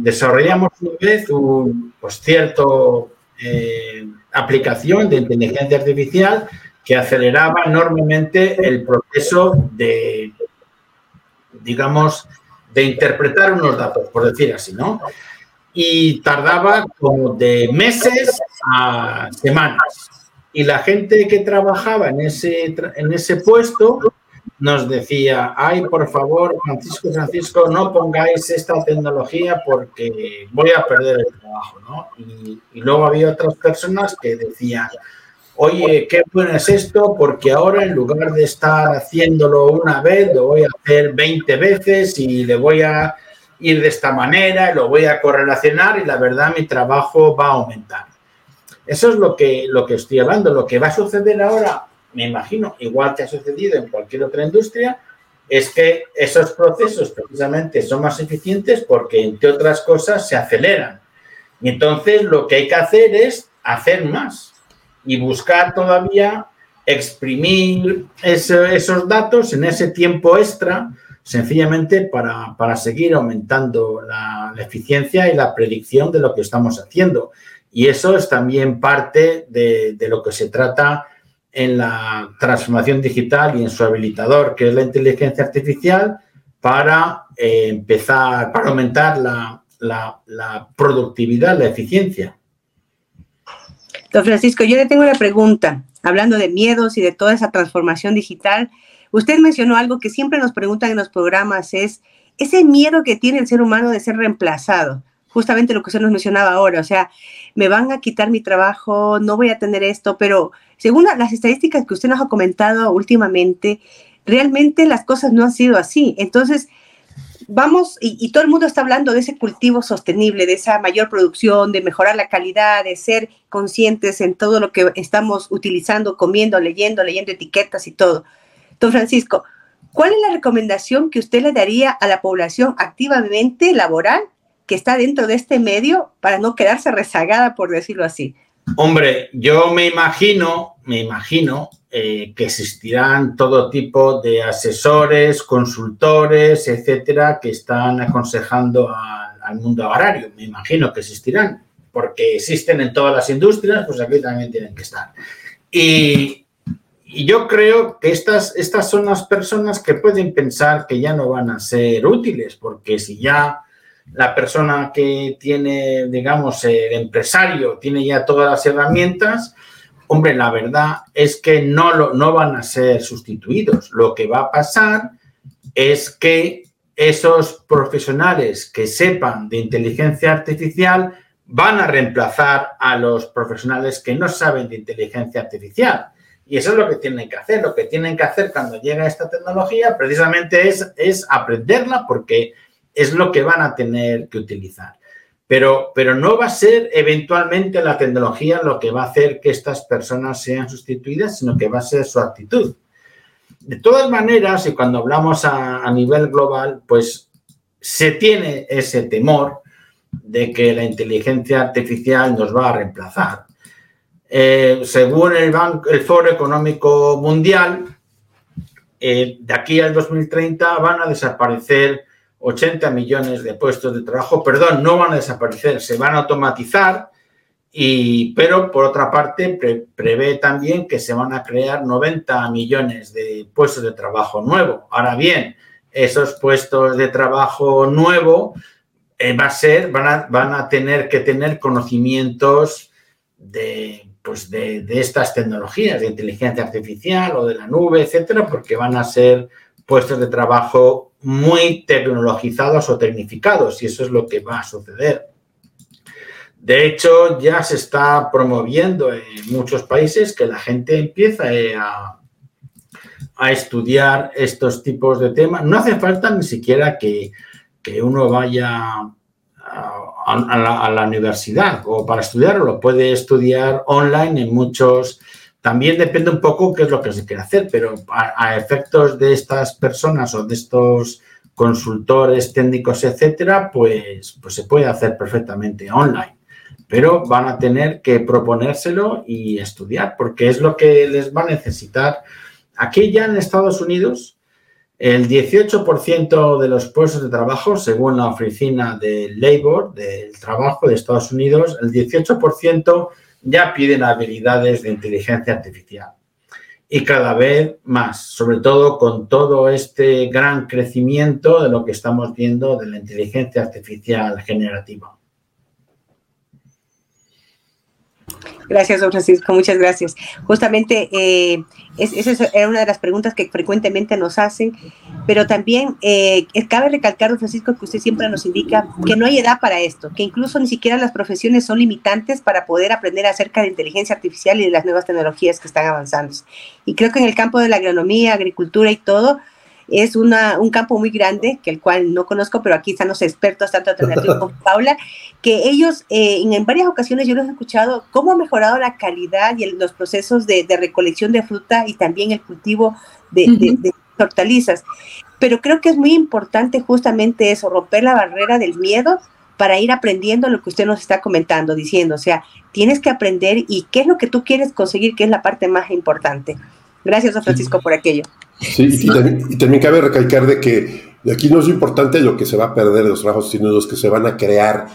desarrollamos una vez un pues, cierto eh, aplicación de inteligencia artificial que aceleraba enormemente el proceso de, digamos, de interpretar unos datos, por decir así, ¿no? Y tardaba como de meses a semanas y la gente que trabajaba en ese, en ese puesto nos decía, ay, por favor, Francisco, Francisco, no pongáis esta tecnología porque voy a perder el trabajo, ¿no? Y, luego había otras personas que decían, oye, qué bueno es esto, porque ahora en lugar de estar haciéndolo una vez, lo voy a hacer 20 veces y le voy a ir de esta manera, lo voy a correlacionar y la verdad mi trabajo va a aumentar. Eso es lo que, lo que estoy hablando. Lo que va a suceder ahora, me imagino, igual que ha sucedido en cualquier otra industria, es que esos procesos precisamente son más eficientes porque, entre otras cosas, se aceleran. Y entonces lo que hay que hacer es hacer más y buscar todavía exprimir esos datos en ese tiempo extra, sencillamente para, seguir aumentando la, la, eficiencia y la predicción de lo que estamos haciendo. Y eso es también parte de, lo que se trata en la transformación digital y en su habilitador, que es la inteligencia artificial, para eh, empezar, para aumentar la, la, productividad, la eficiencia. Don Francisco, yo le tengo una pregunta. Hablando de miedos y de toda esa transformación digital, usted mencionó algo que siempre nos preguntan en los programas, es ese miedo que tiene el ser humano de ser reemplazado justamente lo que usted nos mencionaba ahora, o sea, me van a quitar mi trabajo, no voy a tener esto, pero según las estadísticas que usted nos ha comentado últimamente, realmente las cosas no han sido así. Entonces, vamos, y, todo el mundo está hablando de ese cultivo sostenible, de esa mayor producción, de mejorar la calidad, de ser conscientes en todo lo que estamos utilizando, comiendo, leyendo, leyendo etiquetas y todo. Don Francisco, ¿cuál es la recomendación que usted le daría a la población activamente laboral que está dentro de este medio para no quedarse rezagada, por decirlo así? Hombre, yo me imagino, me imagino eh, que existirán todo tipo de asesores, consultores, etcétera, que están aconsejando al mundo agrario. Me imagino que existirán. porque existen en todas las industrias, pues aquí también tienen que estar. Y, yo creo que estas, estas son las personas que pueden pensar que ya no van a ser útiles, porque si ya la persona que tiene, digamos, el empresario tiene ya todas las herramientas, hombre, la verdad es que no, no van a ser sustituidos. Lo que va a pasar es que esos profesionales que sepan de inteligencia artificial van a reemplazar a los profesionales que no saben de inteligencia artificial. Y eso es lo que tienen que hacer. Lo que tienen que hacer cuando llega esta tecnología precisamente es, es aprenderla porque es lo que van a tener que utilizar. Pero, pero no va a ser eventualmente la tecnología lo que va a hacer que estas personas sean sustituidas, sino que va a ser su actitud. De todas maneras, y cuando hablamos a, nivel global, pues se tiene ese temor de que la inteligencia artificial nos va a reemplazar. Eh, según el, Banco, el Foro Económico Mundial, eh, de aquí al 2030 van a desaparecer 80 millones de puestos de trabajo, perdón, no van a desaparecer, se van a automatizar, pero por otra parte prevé también que se van a crear 90 millones de puestos de trabajo nuevo. Ahora bien, esos puestos de trabajo nuevo eh, van a tener que tener conocimientos de, pues de, de, estas tecnologías, de inteligencia artificial o de la nube, etcétera, porque van a ser puestos de trabajo muy tecnologizados o tecnificados, y eso es lo que va a suceder. De hecho, ya se está promoviendo en muchos países que la gente empieza eh, a, estudiar estos tipos de temas. No hace falta ni siquiera que, uno vaya a, la, universidad o para estudiarlo, lo puede estudiar online en muchos también depende un poco qué es lo que se quiere hacer, pero a, efectos de estas personas o de estos consultores técnicos, etcétera, pues, pues se puede hacer perfectamente online. Pero van a tener que proponérselo y estudiar, porque es lo que les va a necesitar. Aquí ya en Estados Unidos, el 18% de los puestos de trabajo, según la oficina de Labor, del trabajo de Estados Unidos, el 18% ya piden habilidades de inteligencia artificial. Y cada vez más, sobre todo con todo este gran crecimiento de lo que estamos viendo de la inteligencia artificial generativa. Gracias, don Francisco, muchas gracias. Justamente eh, esa es una de las preguntas que frecuentemente nos hacen, pero también eh, cabe recalcar, don Francisco, que usted siempre nos indica que no hay edad para esto, que incluso ni siquiera las profesiones son limitantes para poder aprender acerca de inteligencia artificial y de las nuevas tecnologías que están avanzando. Y creo que en el campo de la agronomía, agricultura y todo, es una, un campo muy grande, que el cual no conozco, pero aquí están los expertos, tanto alternativos como Paula, que ellos eh, en, varias ocasiones yo los he escuchado cómo ha mejorado la calidad y los procesos de, recolección de fruta y también el cultivo de, hortalizas. Pero creo que es muy importante justamente eso, romper la barrera del miedo para ir aprendiendo lo que usted nos está comentando, diciendo, o sea, tienes que aprender y qué es lo que tú quieres conseguir, que es la parte más importante. Gracias, don Francisco, por aquello. Sí, y también, cabe recalcar de que aquí no es importante lo que se va a perder de los trabajos, sino los que se van a crear,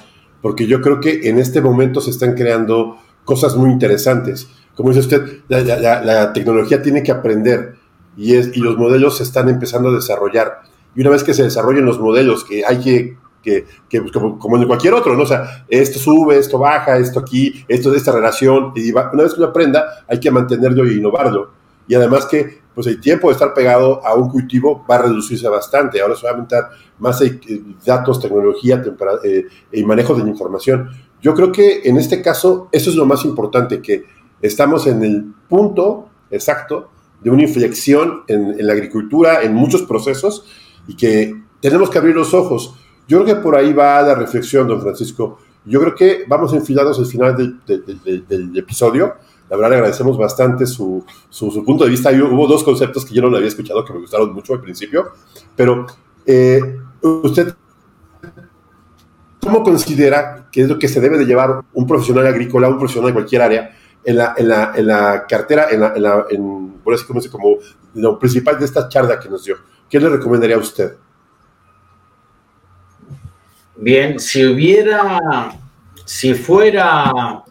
porque yo creo que en este momento se están creando cosas muy interesantes. Como dice usted, la, tecnología tiene que aprender y, es, y los modelos se están empezando a desarrollar. Y una vez que se desarrollen los modelos, que hay que, que, que pues, como, en cualquier otro, ¿no? O sea, esto sube, esto baja, esto aquí, esto de esta relación, y una vez que lo aprenda, hay que mantenerlo e innovarlo. Y además que pues el tiempo de estar pegado a un cultivo va a reducirse bastante. Ahora se va a aumentar más eh, datos, tecnología eh, y manejo de información. Yo creo que en este caso eso es lo más importante, que estamos en el punto exacto de una inflexión en, la agricultura, en muchos procesos, y que tenemos que abrir los ojos. Yo creo que por ahí va la reflexión, don Francisco. Yo creo que vamos enfilados al final del episodio la verdad, le agradecemos bastante su, su, punto de vista. hubo dos conceptos que yo no le había escuchado que me gustaron mucho al principio, pero eh, usted, ¿cómo considera que es lo que se debe de llevar un profesional agrícola, un profesional de cualquier área, en la, en la, en la cartera, en, la, en, la, en como lo principal de esta charla que nos dio? ¿Qué le recomendaría a usted? Bien, si hubiera si fuera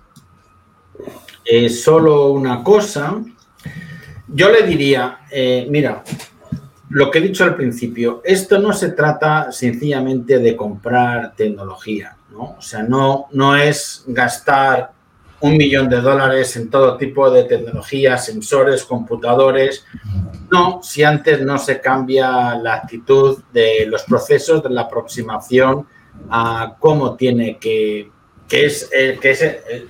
eh, solo una cosa, yo le diría, eh, mira, lo que he dicho al principio, esto no se trata sencillamente de comprar tecnología, ¿no? O sea, no, no es gastar un millón de dólares en todo tipo de tecnología, sensores, computadores. No, si antes no se cambia la actitud de los procesos de la aproximación a cómo tiene que, que es, que es,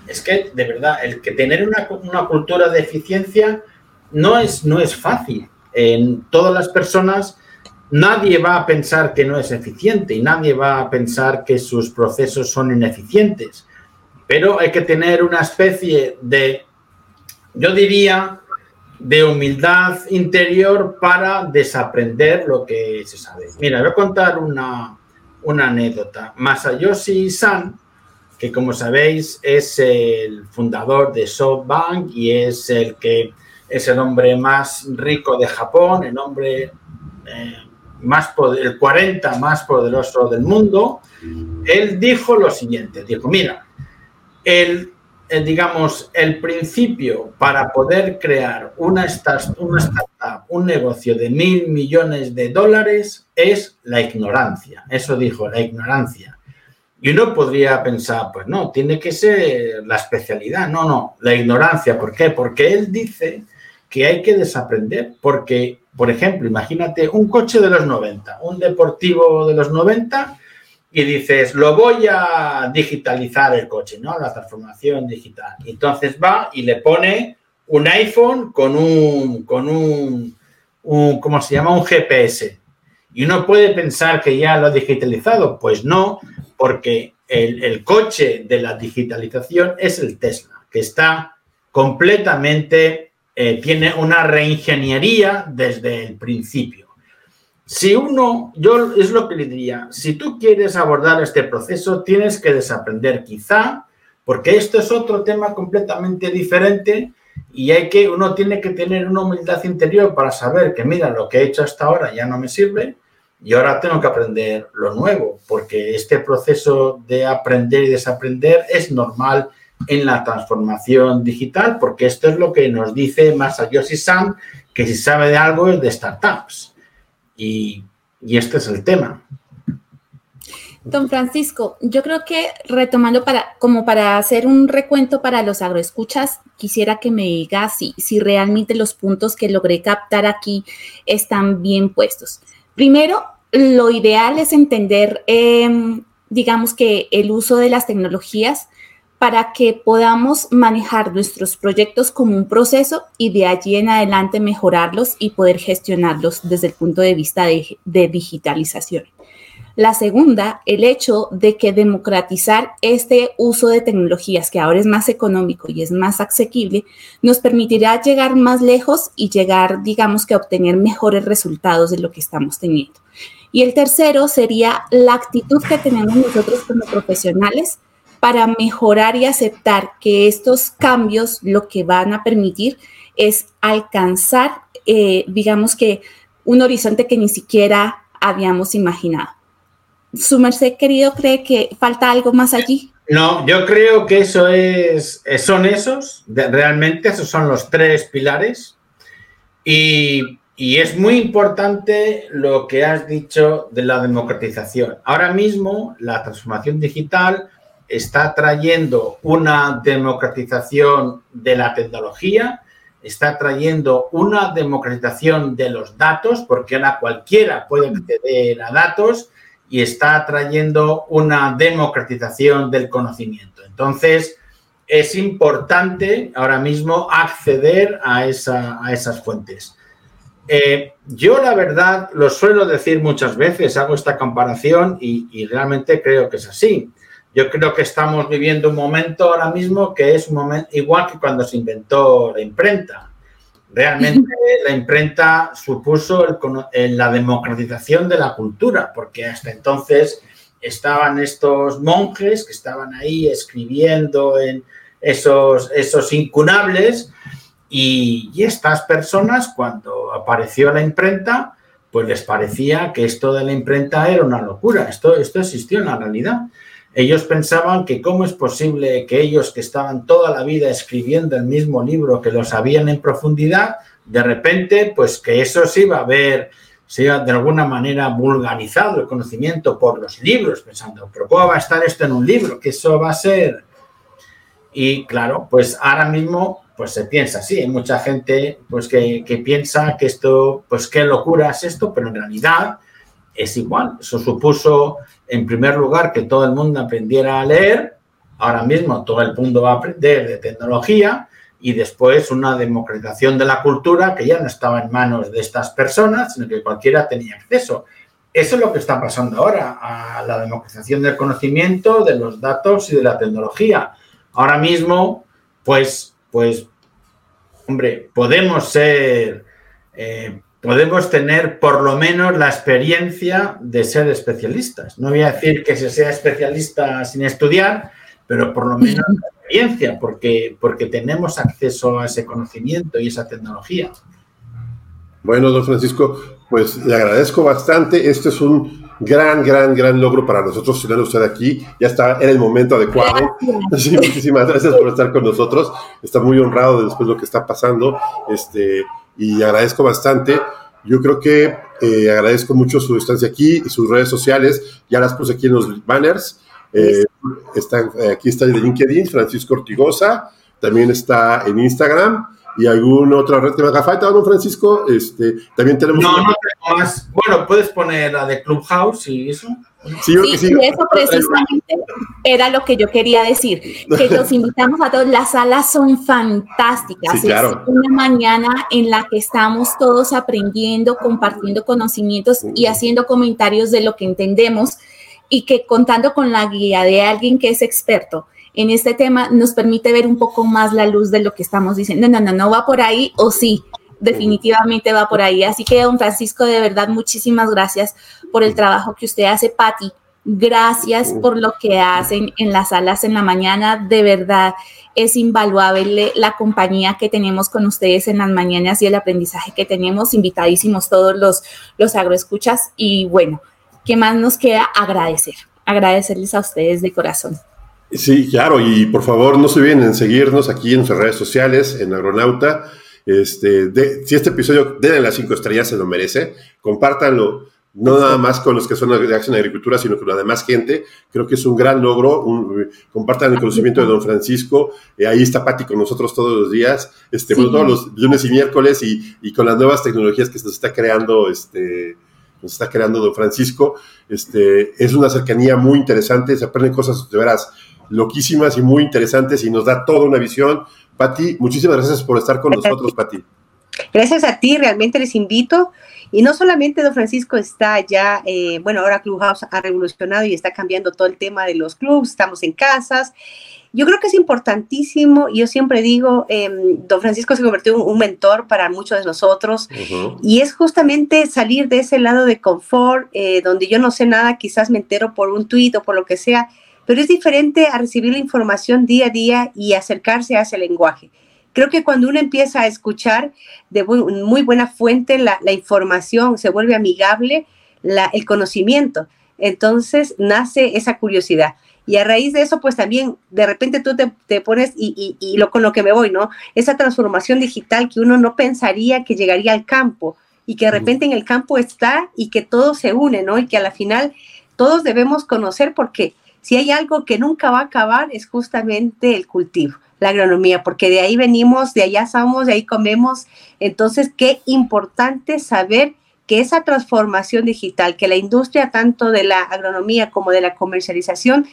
es que de verdad, el que tener una, una, cultura de eficiencia no es, no es fácil. En todas las personas, nadie va a pensar que no es eficiente y nadie va a pensar que sus procesos son ineficientes pero hay que tener una especie de, yo diría, de humildad interior para desaprender lo que se sabe. Mira, voy a contar una, una anécdota. Masayoshi San, que como sabéis es el fundador de SoftBank y es el que es el hombre más rico de Japón, el hombre eh, más el 40 más poderoso del mundo, él dijo lo siguiente, dijo, mira, el, digamos, el principio para poder crear una, una startup, un negocio de mil millones de dólares es la ignorancia. Eso dijo, la ignorancia. Y uno podría pensar, pues no, tiene que ser la especialidad. No, no, la ignorancia. ¿Por qué? Porque él dice que hay que desaprender. Porque, por ejemplo, imagínate un coche de los 90, un deportivo de los 90 y dices, lo voy a digitalizar el coche, ¿no? La transformación digital. Entonces va y le pone un iPhone con un, con un, ¿cómo se llama? Un GPS. Y uno puede pensar que ya lo ha digitalizado. Pues no, porque el, coche de la digitalización es el Tesla, que está completamente, eh, tiene una reingeniería desde el principio. Si uno, yo es lo que le diría, si tú quieres abordar este proceso, tienes que desaprender quizá, porque esto es otro tema completamente diferente y hay que, uno tiene que tener una humildad interior para saber que, mira, lo que he hecho hasta ahora ya no me sirve y ahora tengo que aprender lo nuevo, porque este proceso de aprender y desaprender es normal en la transformación digital, porque esto es lo que nos dice Masayoshi San, que si sabe de algo es de startups. Y, este es el tema. Don Francisco, yo creo que retomando para, como para hacer un recuento para los agroescuchas, quisiera que me diga si, si realmente los puntos que logré captar aquí están bien puestos. Primero, lo ideal es entender, em, digamos que el uso de las tecnologías para que podamos manejar nuestros proyectos como un proceso y de allí en adelante mejorarlos y poder gestionarlos desde el punto de vista de, digitalización. La segunda, el hecho de que democratizar este uso de tecnologías, que ahora es más económico y es más asequible, nos permitirá llegar más lejos y llegar, digamos que, a obtener mejores resultados de lo que estamos teniendo. Y el tercero sería la actitud que tenemos nosotros como profesionales para mejorar y aceptar que estos cambios lo que van a permitir es alcanzar, eh, digamos que, un horizonte que ni siquiera habíamos imaginado. ¿Su merced querido cree que falta algo más allí? No, yo creo que eso es, son esos, realmente esos son los tres pilares. Y, y es muy importante lo que has dicho de la democratización. Ahora mismo la transformación digital está trayendo una democratización de la tecnología, está trayendo una democratización de los datos, porque ahora cualquiera puede acceder a datos, y está trayendo una democratización del conocimiento. Entonces, es importante ahora mismo acceder a, esa, a esas fuentes. Eh, yo la verdad lo suelo decir muchas veces, hago esta comparación y, y realmente creo que es así. Yo creo que estamos viviendo un momento ahora mismo que es un momento igual que cuando se inventó la imprenta. Realmente la imprenta supuso la democratización de la cultura, porque hasta entonces estaban estos monjes que estaban ahí escribiendo en esos, esos incunables y, y estas personas cuando apareció la imprenta, pues les parecía que esto de la imprenta era una locura, esto, esto existió en la realidad. Ellos pensaban que cómo es posible que ellos que estaban toda la vida escribiendo el mismo libro, que lo sabían en profundidad, de repente, pues que eso se iba a ver, se iba de alguna manera vulgarizado el conocimiento por los libros, pensando, pero ¿cómo va a estar esto en un libro? Que eso va a ser... Y claro, pues ahora mismo pues se piensa así. Hay mucha gente pues que, que, piensa que esto, pues qué locura es esto, pero en realidad es igual. Eso supuso, en primer lugar, que todo el mundo aprendiera a leer. Ahora mismo todo el mundo va a aprender de tecnología y después una democratización de la cultura que ya no estaba en manos de estas personas, sino que cualquiera tenía acceso. Eso es lo que está pasando ahora, a la democratización del conocimiento, de los datos y de la tecnología. Ahora mismo, pues, pues hombre, podemos ser, eh, podemos tener por lo menos la experiencia de ser especialistas. No voy a decir que se sea especialista sin estudiar, pero por lo menos la experiencia, porque, porque tenemos acceso a ese conocimiento y esa tecnología. Bueno, don Francisco, pues le agradezco bastante. Este es un gran, gran, gran logro para nosotros tener usted aquí. Ya está, en el momento adecuado. Sí, muchísimas gracias por estar con nosotros. Está muy honrado después de lo que está pasando. Este, y agradezco bastante. Yo creo que eh, agradezco mucho su estancia aquí y sus redes sociales. Ya las puse aquí en los banners. Eh, está, aquí está el de LinkedIn, Francisco Ortigosa. También está en Instagram y alguna otra red que me haga falta, don Francisco. Este, también tenemos. No, no tengo más. Bueno, puedes poner la de Clubhouse y eso. Sí, sí, sí. Y eso precisamente era lo que yo quería decir, que los invitamos a todos. Las salas son fantásticas. Claro. Es una mañana en la que estamos todos aprendiendo, compartiendo conocimientos y haciendo comentarios de lo que entendemos y que contando con la guía de alguien que es experto en este tema nos permite ver un poco más la luz de lo que estamos diciendo. No, no, no, no va por ahí o sí, definitivamente va por ahí. Así que, don Francisco, de verdad, muchísimas gracias por el trabajo que usted hace, Patti. Gracias por lo que hacen en las salas en la mañana. De verdad, es invaluable la compañía que tenemos con ustedes en las mañanas y el aprendizaje que tenemos. Invitadísimos todos los, los agroescuchas. Y bueno, ¿qué más nos queda? Agradecer. Agradecerles a ustedes de corazón. Sí, claro, y por favor no se olviden en seguirnos aquí en nuestras redes sociales, en Agronauta. Este, si este episodio, denle las cinco estrellas, se lo merece. Compártanlo, no nada más con los que son de Acción Agricultura, sino con la demás gente. Creo que es un gran logro. compartan el conocimiento de don Francisco. Eh, ahí está Pati con nosotros todos los días, este, todos los lunes y miércoles, y, y, con las nuevas tecnologías que nos está creando, este, nos está creando don Francisco. Este, es una cercanía muy interesante, se aprenden cosas de veras loquísimas y muy interesantes y nos da toda una visión. Pati, muchísimas gracias por estar con nosotros, Pati. Gracias a ti, realmente les invito. Y no solamente Don Francisco está ya, eh, bueno, ahora Clubhouse ha revolucionado y está cambiando todo el tema de los clubs, estamos en casas. Yo creo que es importantísimo, yo siempre digo, em, Don Francisco se convirtió en un mentor para muchos de nosotros y es justamente salir de ese lado de confort, eh, donde yo no sé nada, quizás me entero por un tuit o por lo que sea, pero es diferente a recibir la información día a día y acercarse a ese lenguaje. Creo que cuando uno empieza a escuchar de muy, buena fuente la, información, se vuelve amigable el conocimiento. Entonces nace esa curiosidad. Y a raíz de eso, pues también de repente tú te, pones y, y, lo con lo que me voy, ¿no? Esa transformación digital que uno no pensaría que llegaría al campo y que de repente en el campo está y que todo se une, ¿no? Y que a la final todos debemos conocer porque si hay algo que nunca va a acabar es justamente el cultivo, la agronomía, porque de ahí venimos, de allá somos, de ahí comemos. Entonces, qué importante saber que esa transformación digital, que la industria tanto de la agronomía como de la comercialización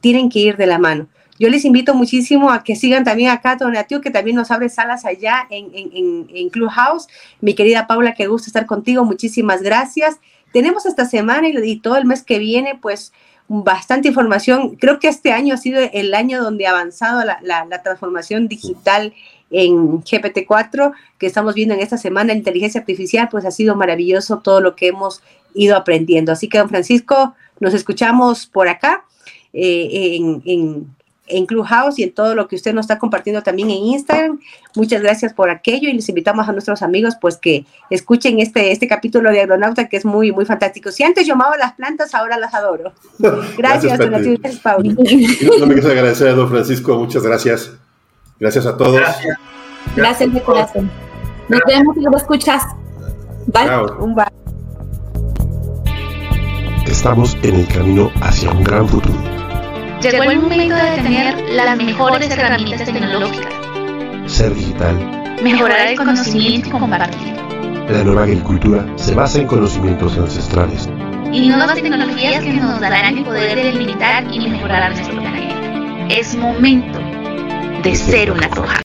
tienen que ir de la mano. Yo les invito muchísimo a que sigan también acá Donatiu, que también nos abre salas allá en, en, en Clubhouse. Mi querida Paula, que gusta estar contigo, muchísimas gracias. Tenemos esta semana y todo el mes que viene, pues bastante información. Creo que este año ha sido el año donde ha avanzado la, transformación digital en GPT-4 que estamos viendo en esta semana, inteligencia artificial, pues ha sido maravilloso todo lo que hemos ido aprendiendo. Así que, don Francisco, nos escuchamos por acá eh, en Clubhouse y en todo lo que usted nos está compartiendo también en Instagram. Muchas gracias por aquello y les invitamos a nuestros amigos pues que escuchen este, este capítulo de Agronauta que es muy, muy fantástico. Si antes yo amaba las plantas, ahora las adoro. Gracias, gracias, gracias Pauli. No me quiero agradecer a don Francisco, muchas gracias. Gracias a todos. Gracias, gracias de corazón. Nos vemos y lo escuchas. Bye. Un bye. Estamos en el camino hacia un gran futuro Llegó el momento de tener las mejores herramientas tecnológicas. Ser digital. Mejorar el conocimiento y compartir. La nueva agricultura se basa en conocimientos ancestrales. Y nuevas tecnologías que nos darán el poder de limitar y mejorar nuestro planeta. Es momento de ser una toja.